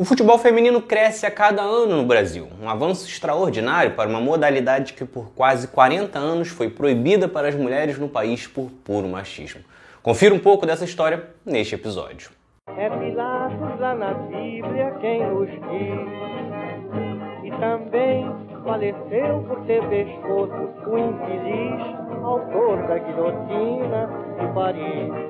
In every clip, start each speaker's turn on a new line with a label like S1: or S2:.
S1: O futebol feminino cresce a cada ano no Brasil, um avanço extraordinário para uma modalidade que por quase 40 anos foi proibida para as mulheres no país por puro machismo. Confira um pouco dessa história neste episódio.
S2: É Pilatos lá na Bíblia quem diz, e também faleceu por ter pescoço o infeliz autor da guilhotina de Paris.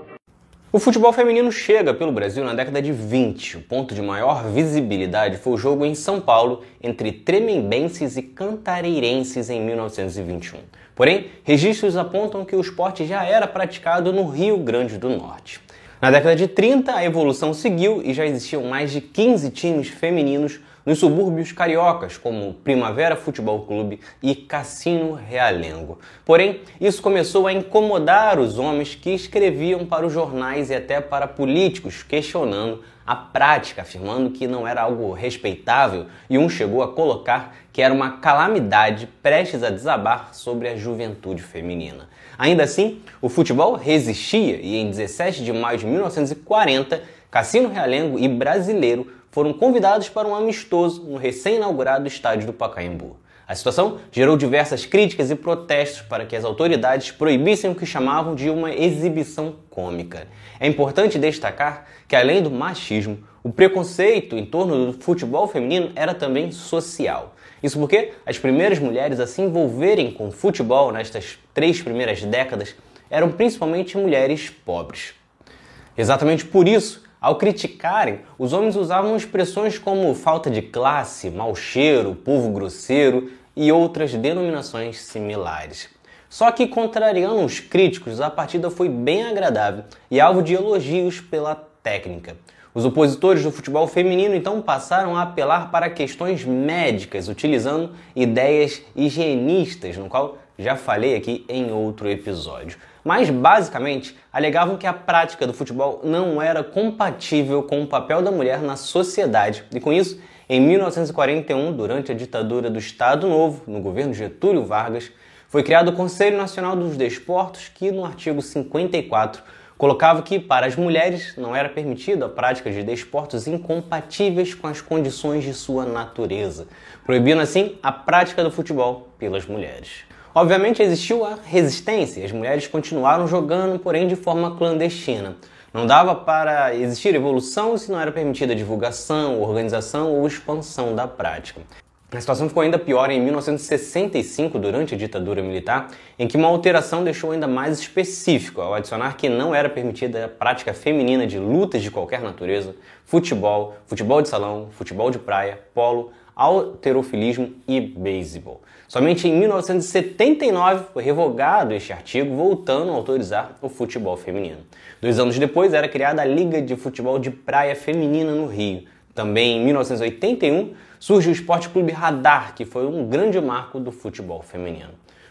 S1: O futebol feminino chega pelo Brasil na década de 20. O ponto de maior visibilidade foi o jogo em São Paulo entre tremembenses e cantareirenses em 1921. Porém, registros apontam que o esporte já era praticado no Rio Grande do Norte. Na década de 30, a evolução seguiu e já existiam mais de 15 times femininos nos subúrbios cariocas, como Primavera Futebol Clube e Cassino Realengo. Porém, isso começou a incomodar os homens que escreviam para os jornais e até para políticos, questionando a prática, afirmando que não era algo respeitável, e um chegou a colocar que era uma calamidade prestes a desabar sobre a juventude feminina. Ainda assim, o futebol resistia e em 17 de maio de 1940, Cassino Realengo e Brasileiro foram convidados para um amistoso no recém-inaugurado estádio do Pacaembu. A situação gerou diversas críticas e protestos para que as autoridades proibissem o que chamavam de uma exibição cômica. É importante destacar que, além do machismo, o preconceito em torno do futebol feminino era também social. Isso porque as primeiras mulheres a se envolverem com futebol nestas três primeiras décadas eram principalmente mulheres pobres. Exatamente por isso, ao criticarem, os homens usavam expressões como falta de classe, mau cheiro, povo grosseiro e outras denominações similares. Só que, contrariando os críticos, a partida foi bem agradável e alvo de elogios pela técnica. Os opositores do futebol feminino então passaram a apelar para questões médicas, utilizando ideias higienistas, no qual já falei aqui em outro episódio mas basicamente alegavam que a prática do futebol não era compatível com o papel da mulher na sociedade e com isso, em 1941, durante a ditadura do Estado Novo, no governo Getúlio Vargas, foi criado o Conselho Nacional dos Desportos, que no artigo 54 colocava que para as mulheres não era permitida a prática de desportos incompatíveis com as condições de sua natureza, proibindo assim a prática do futebol pelas mulheres. Obviamente existiu a resistência, as mulheres continuaram jogando, porém de forma clandestina. Não dava para existir evolução se não era permitida divulgação, organização ou expansão da prática. A situação ficou ainda pior em 1965, durante a ditadura militar, em que uma alteração deixou ainda mais específico ao adicionar que não era permitida a prática feminina de lutas de qualquer natureza, futebol, futebol de salão, futebol de praia, polo, alterofilismo e beisebol. Somente em 1979 foi revogado este artigo, voltando a autorizar o futebol feminino. Dois anos depois era criada a Liga de Futebol de Praia Feminina no Rio. Também em 1981 surge o Esporte Clube Radar, que foi um grande marco do futebol feminino.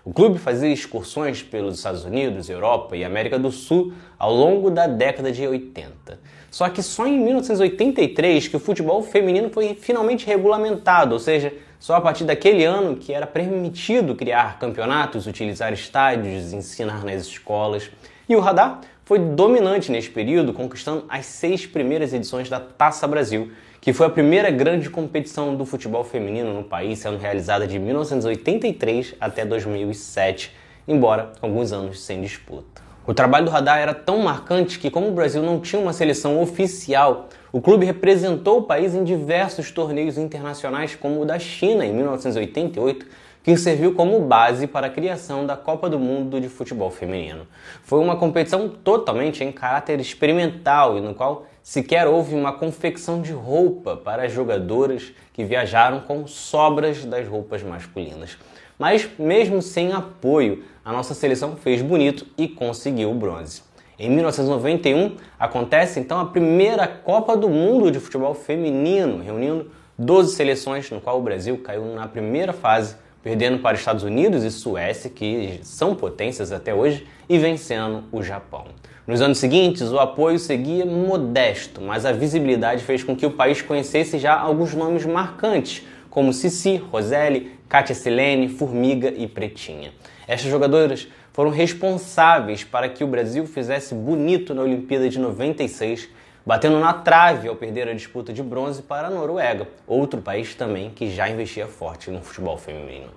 S1: O clube fazia excursões pelos Estados Unidos, Europa e América do Sul ao longo da década de 80. Só que só em 1983 que o futebol feminino foi finalmente regulamentado, ou seja, só a partir daquele ano que era permitido criar campeonatos, utilizar estádios, ensinar nas escolas. E o Radar foi dominante nesse período, conquistando as seis primeiras edições da Taça Brasil, que foi a primeira grande competição do futebol feminino no país, sendo realizada de 1983 até 2007, embora alguns anos sem disputa. O trabalho do Radar era tão marcante que, como o Brasil não tinha uma seleção oficial, o clube representou o país em diversos torneios internacionais, como o da China em 1988, que serviu como base para a criação da Copa do Mundo de Futebol Feminino. Foi uma competição totalmente em caráter experimental e no qual sequer houve uma confecção de roupa para as jogadoras que viajaram com sobras das roupas masculinas. Mas, mesmo sem apoio, a nossa seleção fez bonito e conseguiu o bronze. Em 1991, acontece então a primeira Copa do Mundo de futebol feminino, reunindo 12 seleções, no qual o Brasil caiu na primeira fase, perdendo para Estados Unidos e Suécia, que são potências até hoje, e vencendo o Japão. Nos anos seguintes, o apoio seguia modesto, mas a visibilidade fez com que o país conhecesse já alguns nomes marcantes, como Cici, Roseli, Kátia Silene, Formiga e Pretinha. Estas jogadoras foram responsáveis para que o Brasil fizesse bonito na Olimpíada de 96, batendo na trave ao perder a disputa de bronze para a Noruega, outro país também que já investia forte no futebol feminino.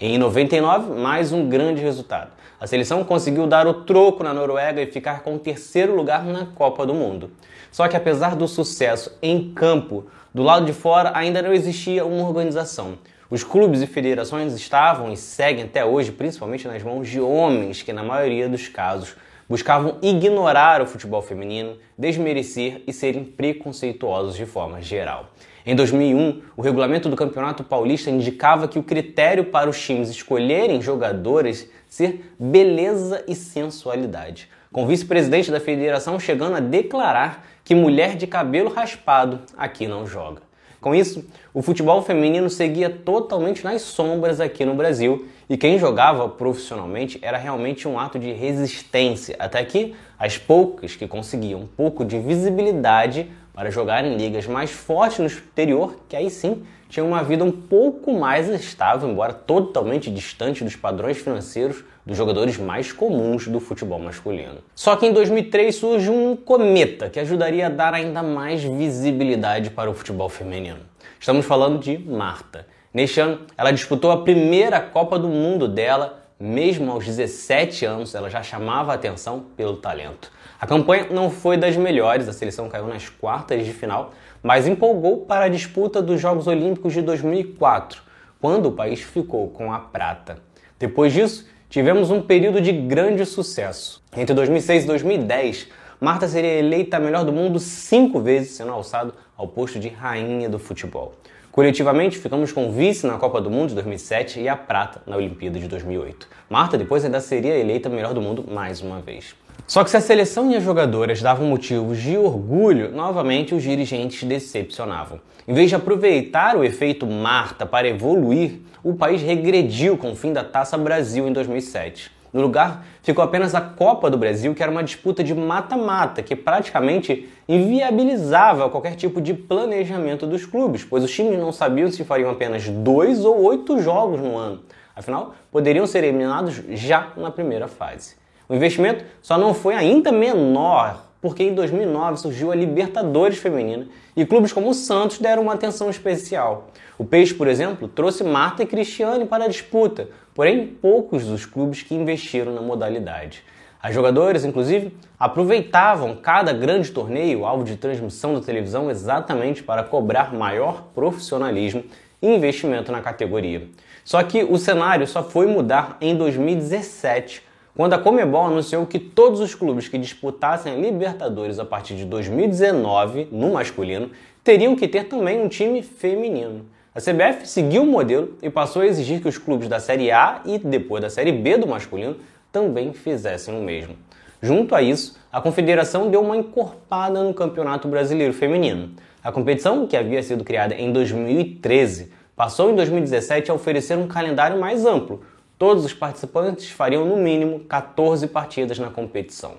S1: Em 99, mais um grande resultado. A seleção conseguiu dar o troco na Noruega e ficar com o terceiro lugar na Copa do Mundo. Só que apesar do sucesso em campo, do lado de fora ainda não existia uma organização. Os clubes e federações estavam e seguem até hoje, principalmente nas mãos de homens que, na maioria dos casos, buscavam ignorar o futebol feminino, desmerecer e serem preconceituosos de forma geral. Em 2001, o regulamento do Campeonato Paulista indicava que o critério para os times escolherem jogadores ser beleza e sensualidade, com o vice-presidente da federação chegando a declarar que mulher de cabelo raspado aqui não joga. Com isso, o futebol feminino seguia totalmente nas sombras aqui no Brasil e quem jogava profissionalmente era realmente um ato de resistência, até que as poucas que conseguiam um pouco de visibilidade para jogar em ligas mais fortes no exterior, que aí sim tinham uma vida um pouco mais estável, embora totalmente distante dos padrões financeiros dos jogadores mais comuns do futebol masculino. Só que em 2003 surge um cometa que ajudaria a dar ainda mais visibilidade para o futebol feminino. Estamos falando de Marta. Neste ano, ela disputou a primeira Copa do Mundo dela, mesmo aos 17 anos, ela já chamava a atenção pelo talento. A campanha não foi das melhores, a seleção caiu nas quartas de final, mas empolgou para a disputa dos Jogos Olímpicos de 2004, quando o país ficou com a prata. Depois disso, tivemos um período de grande sucesso. Entre 2006 e 2010, Marta seria eleita a melhor do mundo cinco vezes, sendo alçado ao posto de rainha do futebol. Coletivamente, ficamos com vice na Copa do Mundo de 2007 e a prata na Olimpíada de 2008. Marta depois ainda seria eleita melhor do mundo mais uma vez. Só que se a seleção e as jogadoras davam motivos de orgulho, novamente os dirigentes decepcionavam. Em vez de aproveitar o efeito Marta para evoluir, o país regrediu com o fim da Taça Brasil em 2007. No lugar, ficou apenas a Copa do Brasil, que era uma disputa de mata-mata, que praticamente inviabilizava qualquer tipo de planejamento dos clubes, pois os times não sabiam se fariam apenas dois ou oito jogos no ano. Afinal, poderiam ser eliminados já na primeira fase. O investimento só não foi ainda menor porque em 2009 surgiu a Libertadores Feminina e clubes como o Santos deram uma atenção especial. O Peixe, por exemplo, trouxe Marta e Cristiane para a disputa, porém poucos dos clubes que investiram na modalidade. As jogadoras, inclusive, aproveitavam cada grande torneio, alvo de transmissão da televisão, exatamente para cobrar maior profissionalismo e investimento na categoria. Só que o cenário só foi mudar em 2017, quando a Comebol anunciou que todos os clubes que disputassem a Libertadores a partir de 2019, no masculino, teriam que ter também um time feminino. A CBF seguiu o modelo e passou a exigir que os clubes da Série A e depois da Série B do masculino também fizessem o mesmo. Junto a isso, a confederação deu uma encorpada no Campeonato Brasileiro Feminino. A competição, que havia sido criada em 2013, passou em 2017 a oferecer um calendário mais amplo, Todos os participantes fariam no mínimo 14 partidas na competição.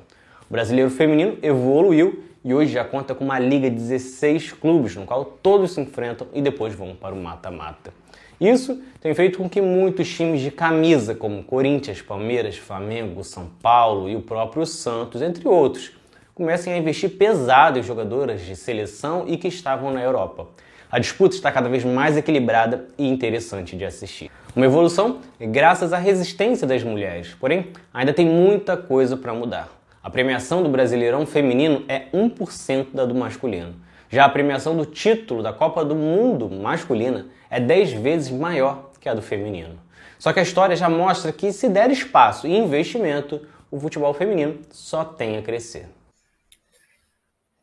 S1: O brasileiro feminino evoluiu e hoje já conta com uma liga de 16 clubes, no qual todos se enfrentam e depois vão para o mata-mata. Isso tem feito com que muitos times de camisa, como Corinthians, Palmeiras, Flamengo, São Paulo e o próprio Santos, entre outros, comecem a investir pesado em jogadoras de seleção e que estavam na Europa. A disputa está cada vez mais equilibrada e interessante de assistir. Uma evolução graças à resistência das mulheres, porém, ainda tem muita coisa para mudar. A premiação do Brasileirão feminino é 1% da do masculino. Já a premiação do título da Copa do Mundo masculina é 10 vezes maior que a do feminino. Só que a história já mostra que se der espaço e investimento, o futebol feminino só tem a crescer.